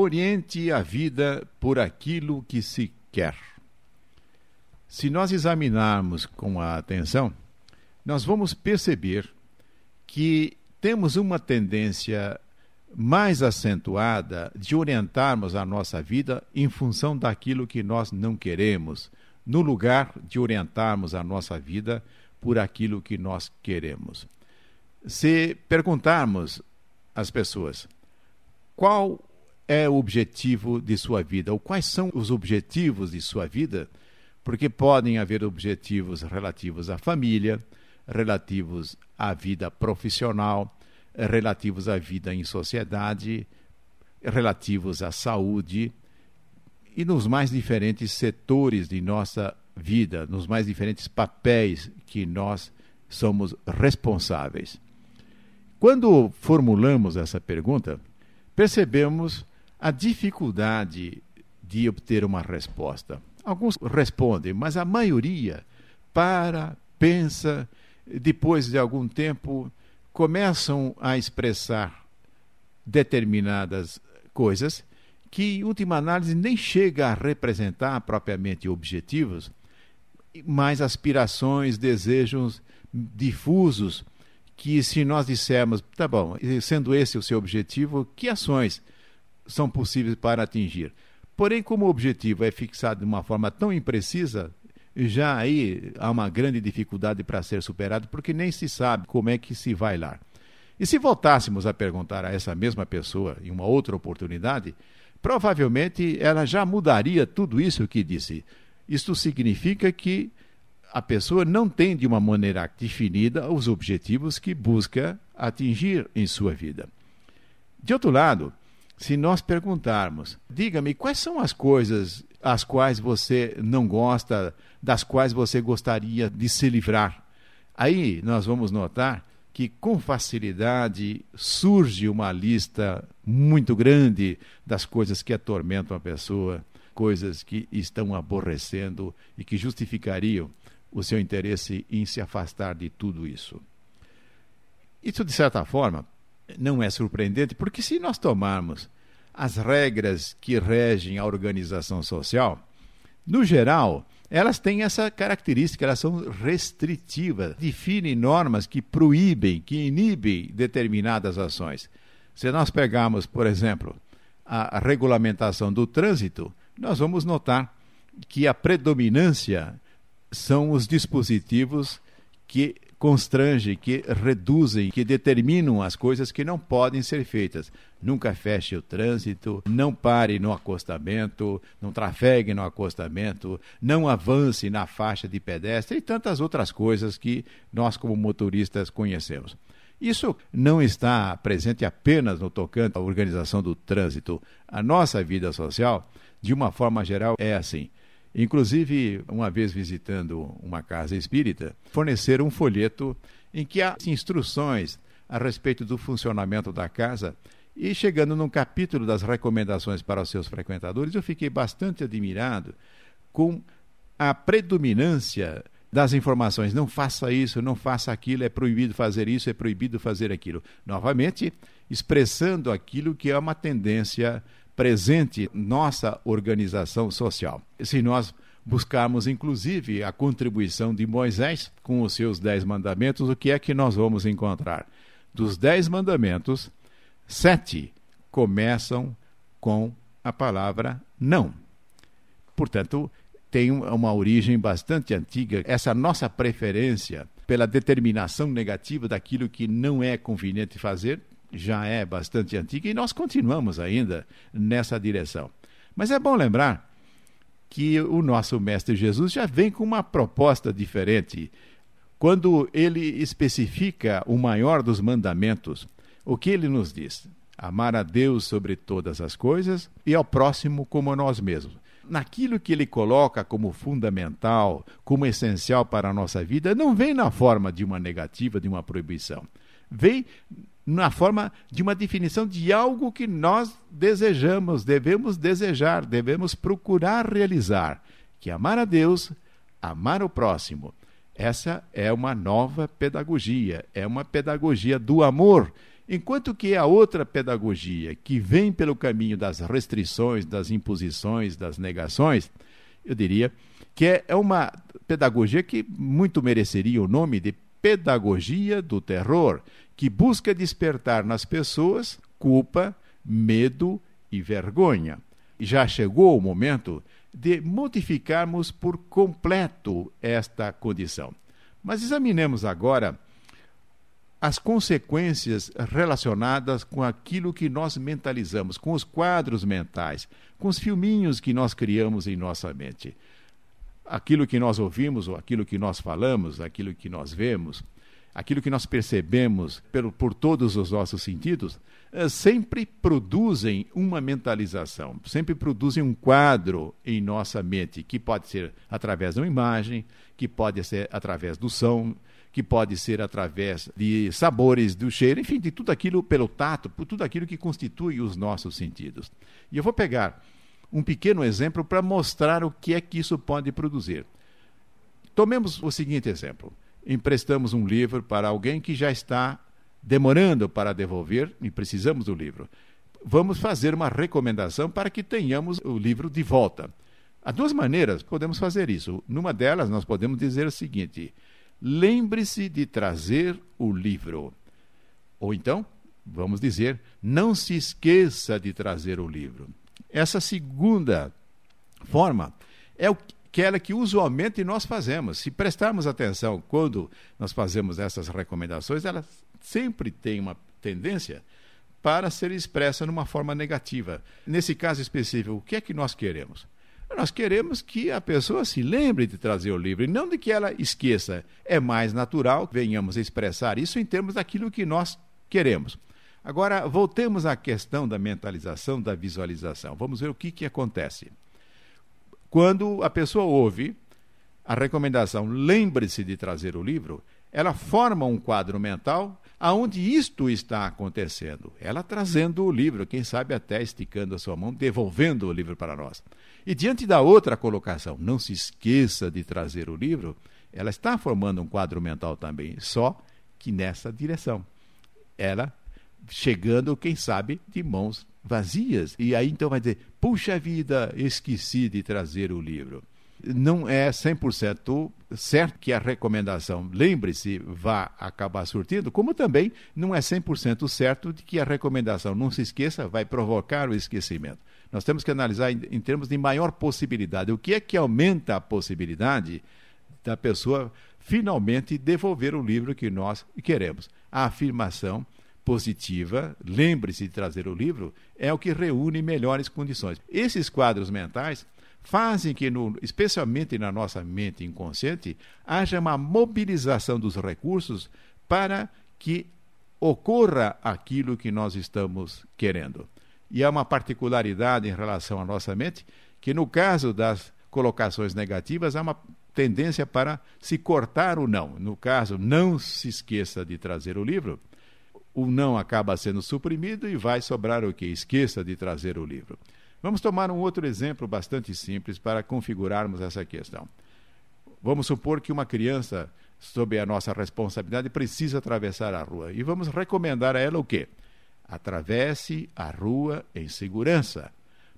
oriente a vida por aquilo que se quer. Se nós examinarmos com a atenção, nós vamos perceber que temos uma tendência mais acentuada de orientarmos a nossa vida em função daquilo que nós não queremos, no lugar de orientarmos a nossa vida por aquilo que nós queremos. Se perguntarmos às pessoas qual é o objetivo de sua vida, ou quais são os objetivos de sua vida, porque podem haver objetivos relativos à família, relativos à vida profissional, relativos à vida em sociedade, relativos à saúde e nos mais diferentes setores de nossa vida, nos mais diferentes papéis que nós somos responsáveis. Quando formulamos essa pergunta, percebemos a dificuldade de obter uma resposta. Alguns respondem, mas a maioria para, pensa, depois de algum tempo começam a expressar determinadas coisas que, em última análise, nem chega a representar propriamente objetivos, mas aspirações, desejos difusos que, se nós dissermos, tá bom, sendo esse o seu objetivo, que ações são possíveis para atingir? Porém, como o objetivo é fixado de uma forma tão imprecisa, já aí há uma grande dificuldade para ser superado, porque nem se sabe como é que se vai lá. E se voltássemos a perguntar a essa mesma pessoa em uma outra oportunidade, provavelmente ela já mudaria tudo isso que disse. Isto significa que a pessoa não tem de uma maneira definida os objetivos que busca atingir em sua vida. De outro lado, se nós perguntarmos, diga-me quais são as coisas as quais você não gosta, das quais você gostaria de se livrar. Aí nós vamos notar que com facilidade surge uma lista muito grande das coisas que atormentam a pessoa, coisas que estão aborrecendo e que justificariam o seu interesse em se afastar de tudo isso. Isso, de certa forma, não é surpreendente, porque se nós tomarmos as regras que regem a organização social, no geral, elas têm essa característica, elas são restritivas, definem normas que proíbem, que inibem determinadas ações. Se nós pegarmos, por exemplo, a regulamentação do trânsito, nós vamos notar que a predominância são os dispositivos que constrangem, que reduzem, que determinam as coisas que não podem ser feitas. Nunca feche o trânsito, não pare no acostamento, não trafegue no acostamento, não avance na faixa de pedestre e tantas outras coisas que nós, como motoristas, conhecemos. Isso não está presente apenas no tocante à organização do trânsito. A nossa vida social, de uma forma geral, é assim. Inclusive, uma vez visitando uma casa espírita, forneceram um folheto em que há instruções a respeito do funcionamento da casa. E chegando num capítulo das recomendações para os seus frequentadores, eu fiquei bastante admirado com a predominância das informações. Não faça isso, não faça aquilo, é proibido fazer isso, é proibido fazer aquilo. Novamente, expressando aquilo que é uma tendência presente nossa organização social. Se nós buscarmos, inclusive, a contribuição de Moisés com os seus dez mandamentos, o que é que nós vamos encontrar? Dos dez mandamentos, sete começam com a palavra não. Portanto, tem uma origem bastante antiga, essa nossa preferência pela determinação negativa daquilo que não é conveniente fazer, já é bastante antiga e nós continuamos ainda nessa direção. Mas é bom lembrar que o nosso Mestre Jesus já vem com uma proposta diferente. Quando ele especifica o maior dos mandamentos, o que ele nos diz? Amar a Deus sobre todas as coisas e ao próximo como a nós mesmos. Naquilo que ele coloca como fundamental, como essencial para a nossa vida, não vem na forma de uma negativa, de uma proibição. Vem na forma de uma definição de algo que nós desejamos, devemos desejar, devemos procurar realizar, que é amar a Deus, amar o próximo. Essa é uma nova pedagogia, é uma pedagogia do amor, Enquanto que a outra pedagogia, que vem pelo caminho das restrições, das imposições, das negações, eu diria que é, é uma pedagogia que muito mereceria o nome de pedagogia do terror, que busca despertar nas pessoas culpa, medo e vergonha. Já chegou o momento de modificarmos por completo esta condição. Mas examinemos agora as consequências relacionadas com aquilo que nós mentalizamos, com os quadros mentais, com os filminhos que nós criamos em nossa mente. Aquilo que nós ouvimos, ou aquilo que nós falamos, aquilo que nós vemos, aquilo que nós percebemos por, por todos os nossos sentidos, eh, sempre produzem uma mentalização, sempre produzem um quadro em nossa mente, que pode ser através de uma imagem, que pode ser através do som, que pode ser através de sabores, do cheiro, enfim, de tudo aquilo pelo tato, por tudo aquilo que constitui os nossos sentidos. E eu vou pegar um pequeno exemplo para mostrar o que é que isso pode produzir. Tomemos o seguinte exemplo: emprestamos um livro para alguém que já está demorando para devolver e precisamos do livro. Vamos fazer uma recomendação para que tenhamos o livro de volta. Há duas maneiras podemos fazer isso. Numa delas, nós podemos dizer o seguinte: lembre-se de trazer o livro. Ou então, vamos dizer, não se esqueça de trazer o livro. Essa segunda forma é aquela que usualmente nós fazemos. Se prestarmos atenção quando nós fazemos essas recomendações, elas sempre têm uma tendência para ser expressa numa forma negativa. Nesse caso específico, o que é que nós queremos? Nós queremos que a pessoa se lembre de trazer o livro e não de que ela esqueça. É mais natural que venhamos expressar isso em termos daquilo que nós queremos. Agora, voltemos à questão da mentalização, da visualização. Vamos ver o que, que acontece. Quando a pessoa ouve a recomendação, lembre-se de trazer o livro, ela forma um quadro mental aonde isto está acontecendo. Ela trazendo o livro, quem sabe até esticando a sua mão, devolvendo o livro para nós. E diante da outra colocação, não se esqueça de trazer o livro, ela está formando um quadro mental também, só que nessa direção. Ela chegando, quem sabe, de mãos vazias. E aí então vai dizer: puxa vida, esqueci de trazer o livro não é 100% certo que a recomendação, lembre-se, vá acabar surtindo, como também não é 100% certo de que a recomendação, não se esqueça, vai provocar o esquecimento. Nós temos que analisar em, em termos de maior possibilidade. O que é que aumenta a possibilidade da pessoa finalmente devolver o livro que nós queremos? A afirmação positiva, lembre-se de trazer o livro, é o que reúne melhores condições. Esses quadros mentais fazem que, no, especialmente na nossa mente inconsciente, haja uma mobilização dos recursos para que ocorra aquilo que nós estamos querendo. E há uma particularidade em relação à nossa mente, que no caso das colocações negativas, há uma tendência para se cortar o não. No caso, não se esqueça de trazer o livro, o não acaba sendo suprimido e vai sobrar o que? Esqueça de trazer o livro. Vamos tomar um outro exemplo bastante simples para configurarmos essa questão. Vamos supor que uma criança, sob a nossa responsabilidade, precisa atravessar a rua. E vamos recomendar a ela o quê? Atravesse a rua em segurança.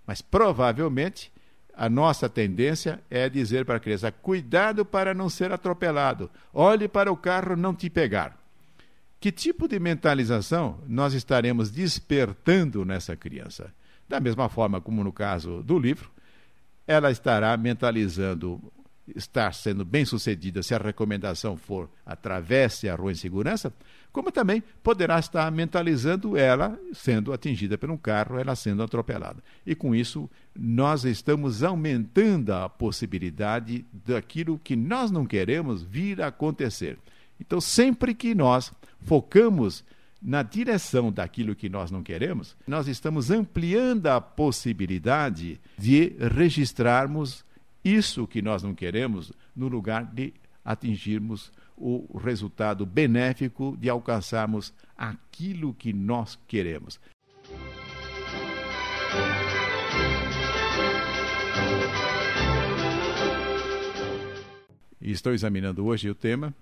Mas provavelmente a nossa tendência é dizer para a criança: cuidado para não ser atropelado, olhe para o carro não te pegar. Que tipo de mentalização nós estaremos despertando nessa criança? Da mesma forma como no caso do livro, ela estará mentalizando estar sendo bem sucedida se a recomendação for atravesse a rua em segurança, como também poderá estar mentalizando ela sendo atingida por um carro, ela sendo atropelada. E com isso, nós estamos aumentando a possibilidade daquilo que nós não queremos vir a acontecer. Então, sempre que nós focamos na direção daquilo que nós não queremos, nós estamos ampliando a possibilidade de registrarmos isso que nós não queremos no lugar de atingirmos o resultado benéfico de alcançarmos aquilo que nós queremos. Estou examinando hoje o tema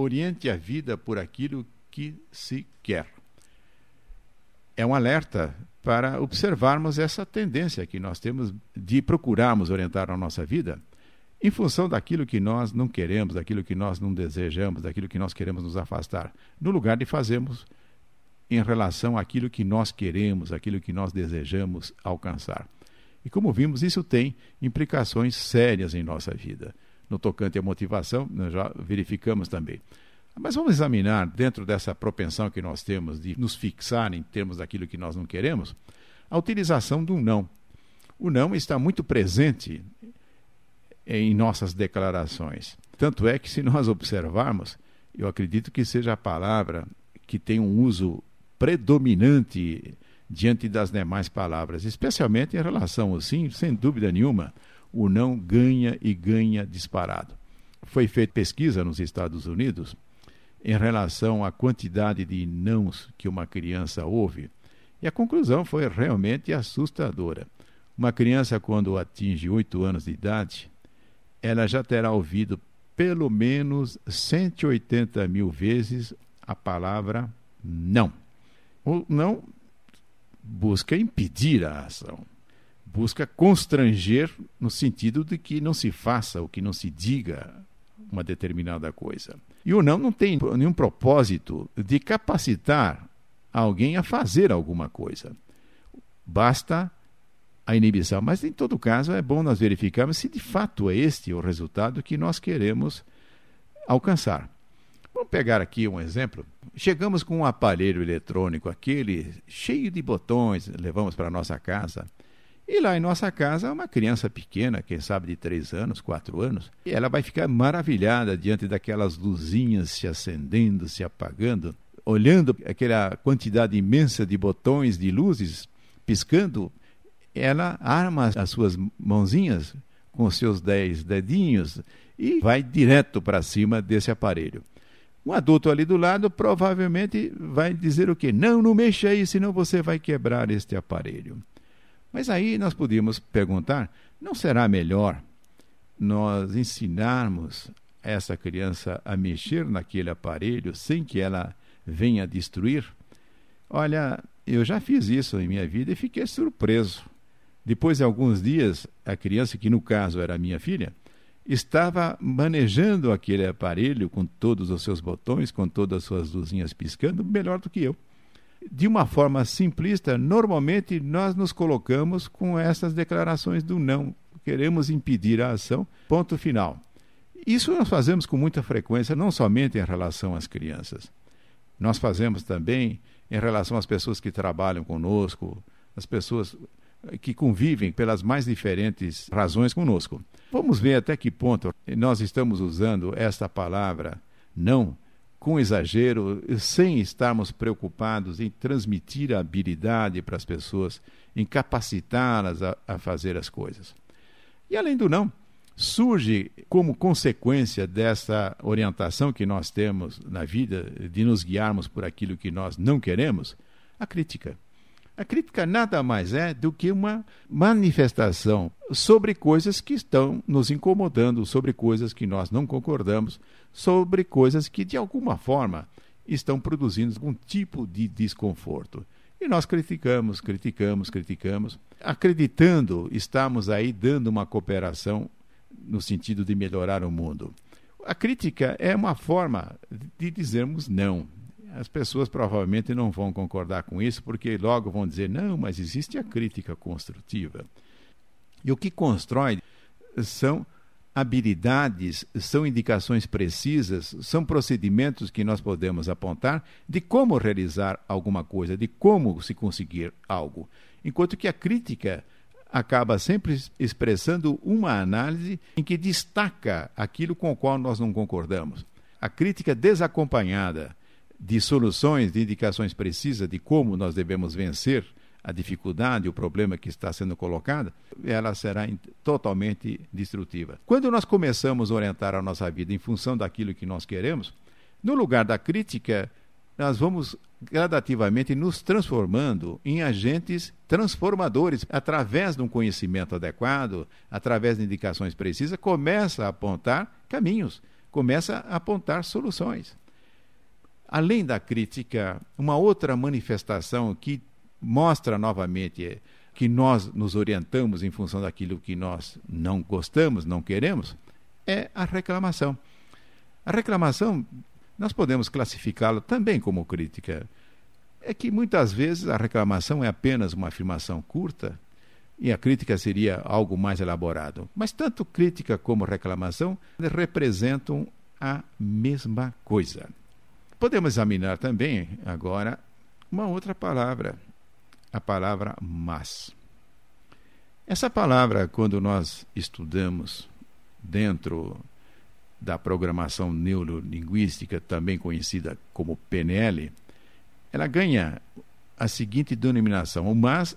Oriente a vida por aquilo que se quer. é um alerta para observarmos essa tendência que nós temos de procurarmos orientar a nossa vida em função daquilo que nós não queremos, daquilo que nós não desejamos, daquilo que nós queremos nos afastar, no lugar de fazermos em relação àquilo que nós queremos, aquilo que nós desejamos alcançar. E como vimos, isso tem implicações sérias em nossa vida. No tocante à motivação, nós já verificamos também. Mas vamos examinar, dentro dessa propensão que nós temos de nos fixar em termos daquilo que nós não queremos, a utilização do não. O não está muito presente em nossas declarações. Tanto é que, se nós observarmos, eu acredito que seja a palavra que tem um uso predominante diante das demais palavras, especialmente em relação ao sim, sem dúvida nenhuma, o não ganha e ganha disparado. Foi feita pesquisa nos Estados Unidos em relação à quantidade de nãos que uma criança ouve, e a conclusão foi realmente assustadora. Uma criança, quando atinge oito anos de idade, ela já terá ouvido pelo menos 180 mil vezes a palavra não. O não busca impedir a ação, busca constranger no sentido de que não se faça ou que não se diga uma determinada coisa. E o não não tem nenhum propósito de capacitar alguém a fazer alguma coisa. Basta a inibição. Mas, em todo caso, é bom nós verificarmos se de fato é este o resultado que nós queremos alcançar. Vamos pegar aqui um exemplo. Chegamos com um aparelho eletrônico, aquele cheio de botões, levamos para nossa casa. E lá em nossa casa, uma criança pequena, quem sabe de três anos, quatro anos, e ela vai ficar maravilhada diante daquelas luzinhas se acendendo, se apagando, olhando aquela quantidade imensa de botões, de luzes piscando ela arma as suas mãozinhas com os seus dez dedinhos e vai direto para cima desse aparelho. Um adulto ali do lado provavelmente vai dizer o quê? Não, não mexa aí, senão você vai quebrar este aparelho. Mas aí nós podíamos perguntar: não será melhor nós ensinarmos essa criança a mexer naquele aparelho sem que ela venha destruir? Olha, eu já fiz isso em minha vida e fiquei surpreso. Depois de alguns dias, a criança, que no caso era minha filha, estava manejando aquele aparelho com todos os seus botões, com todas as suas luzinhas piscando, melhor do que eu. De uma forma simplista, normalmente nós nos colocamos com essas declarações do não. Queremos impedir a ação, ponto final. Isso nós fazemos com muita frequência, não somente em relação às crianças. Nós fazemos também em relação às pessoas que trabalham conosco, as pessoas que convivem pelas mais diferentes razões conosco. Vamos ver até que ponto nós estamos usando esta palavra não com exagero, sem estarmos preocupados em transmitir a habilidade para as pessoas, em capacitá-las a, a fazer as coisas. E além do não, surge como consequência dessa orientação que nós temos na vida, de nos guiarmos por aquilo que nós não queremos, a crítica. A crítica nada mais é do que uma manifestação sobre coisas que estão nos incomodando, sobre coisas que nós não concordamos, sobre coisas que de alguma forma estão produzindo algum tipo de desconforto. E nós criticamos, criticamos, criticamos, acreditando estamos aí dando uma cooperação no sentido de melhorar o mundo. A crítica é uma forma de dizermos não, as pessoas provavelmente não vão concordar com isso, porque logo vão dizer: não, mas existe a crítica construtiva. E o que constrói são habilidades, são indicações precisas, são procedimentos que nós podemos apontar de como realizar alguma coisa, de como se conseguir algo. Enquanto que a crítica acaba sempre expressando uma análise em que destaca aquilo com o qual nós não concordamos. A crítica desacompanhada de soluções, de indicações precisas de como nós devemos vencer a dificuldade, o problema que está sendo colocado, ela será totalmente destrutiva. Quando nós começamos a orientar a nossa vida em função daquilo que nós queremos, no lugar da crítica, nós vamos gradativamente nos transformando em agentes transformadores através de um conhecimento adequado, através de indicações precisas, começa a apontar caminhos, começa a apontar soluções. Além da crítica, uma outra manifestação que mostra novamente que nós nos orientamos em função daquilo que nós não gostamos, não queremos, é a reclamação. A reclamação, nós podemos classificá-la também como crítica. É que muitas vezes a reclamação é apenas uma afirmação curta e a crítica seria algo mais elaborado. Mas tanto crítica como reclamação representam a mesma coisa. Podemos examinar também agora uma outra palavra, a palavra mas. Essa palavra, quando nós estudamos dentro da programação neurolinguística, também conhecida como PNL, ela ganha a seguinte denominação: o mas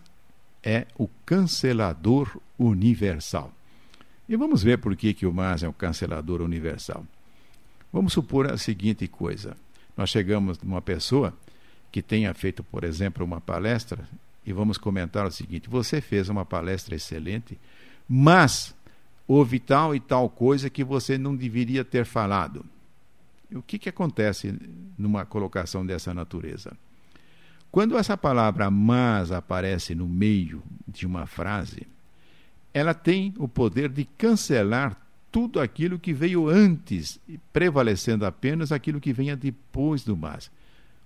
é o cancelador universal. E vamos ver por que, que o mas é o cancelador universal. Vamos supor a seguinte coisa: nós chegamos numa pessoa que tenha feito, por exemplo, uma palestra e vamos comentar o seguinte: você fez uma palestra excelente, mas houve tal e tal coisa que você não deveria ter falado. O que, que acontece numa colocação dessa natureza? Quando essa palavra mas aparece no meio de uma frase, ela tem o poder de cancelar tudo aquilo que veio antes, prevalecendo apenas aquilo que venha depois do mas.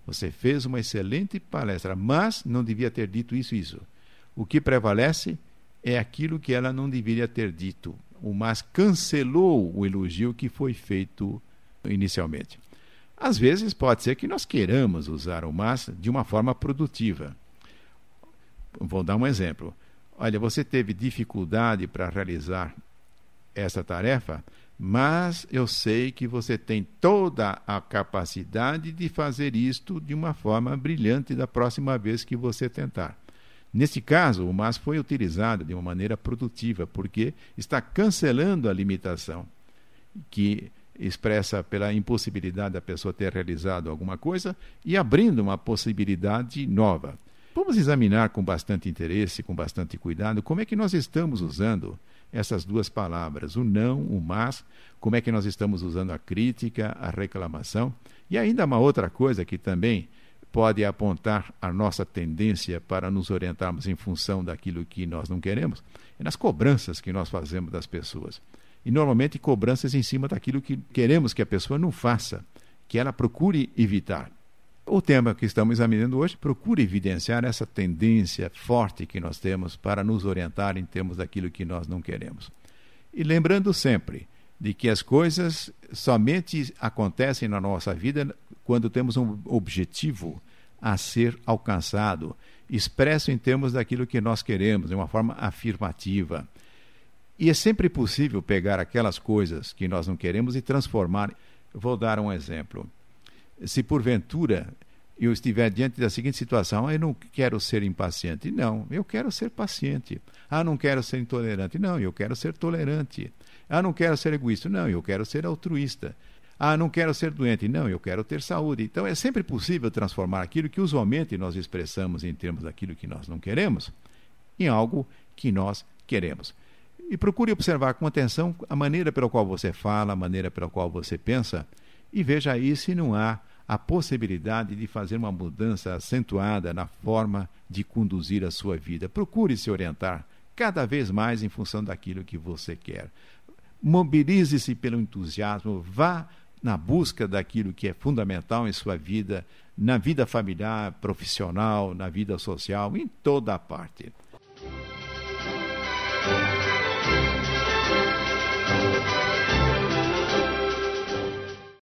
Você fez uma excelente palestra, mas não devia ter dito isso isso. O que prevalece é aquilo que ela não deveria ter dito. O mas cancelou o elogio que foi feito inicialmente. Às vezes pode ser que nós queiramos usar o mas de uma forma produtiva. Vou dar um exemplo. Olha, você teve dificuldade para realizar essa tarefa, mas eu sei que você tem toda a capacidade de fazer isto de uma forma brilhante da próxima vez que você tentar. Neste caso, o mas foi utilizado de uma maneira produtiva, porque está cancelando a limitação que expressa pela impossibilidade da pessoa ter realizado alguma coisa e abrindo uma possibilidade nova. Vamos examinar com bastante interesse, com bastante cuidado, como é que nós estamos usando essas duas palavras, o não, o mas, como é que nós estamos usando a crítica, a reclamação. E ainda uma outra coisa que também pode apontar a nossa tendência para nos orientarmos em função daquilo que nós não queremos, é nas cobranças que nós fazemos das pessoas. E normalmente cobranças em cima daquilo que queremos que a pessoa não faça, que ela procure evitar. O tema que estamos examinando hoje procura evidenciar essa tendência forte que nós temos para nos orientar em termos daquilo que nós não queremos. E lembrando sempre de que as coisas somente acontecem na nossa vida quando temos um objetivo a ser alcançado, expresso em termos daquilo que nós queremos, de uma forma afirmativa. E é sempre possível pegar aquelas coisas que nós não queremos e transformar. Vou dar um exemplo se porventura eu estiver diante da seguinte situação, ah, eu não quero ser impaciente. Não, eu quero ser paciente. Ah, não quero ser intolerante. Não, eu quero ser tolerante. Ah, não quero ser egoísta. Não, eu quero ser altruísta. Ah, não quero ser doente. Não, eu quero ter saúde. Então é sempre possível transformar aquilo que usualmente nós expressamos em termos daquilo que nós não queremos em algo que nós queremos. E procure observar com atenção a maneira pela qual você fala, a maneira pela qual você pensa e veja aí se não há a possibilidade de fazer uma mudança acentuada na forma de conduzir a sua vida. Procure se orientar cada vez mais em função daquilo que você quer. Mobilize-se pelo entusiasmo, vá na busca daquilo que é fundamental em sua vida, na vida familiar, profissional, na vida social, em toda a parte.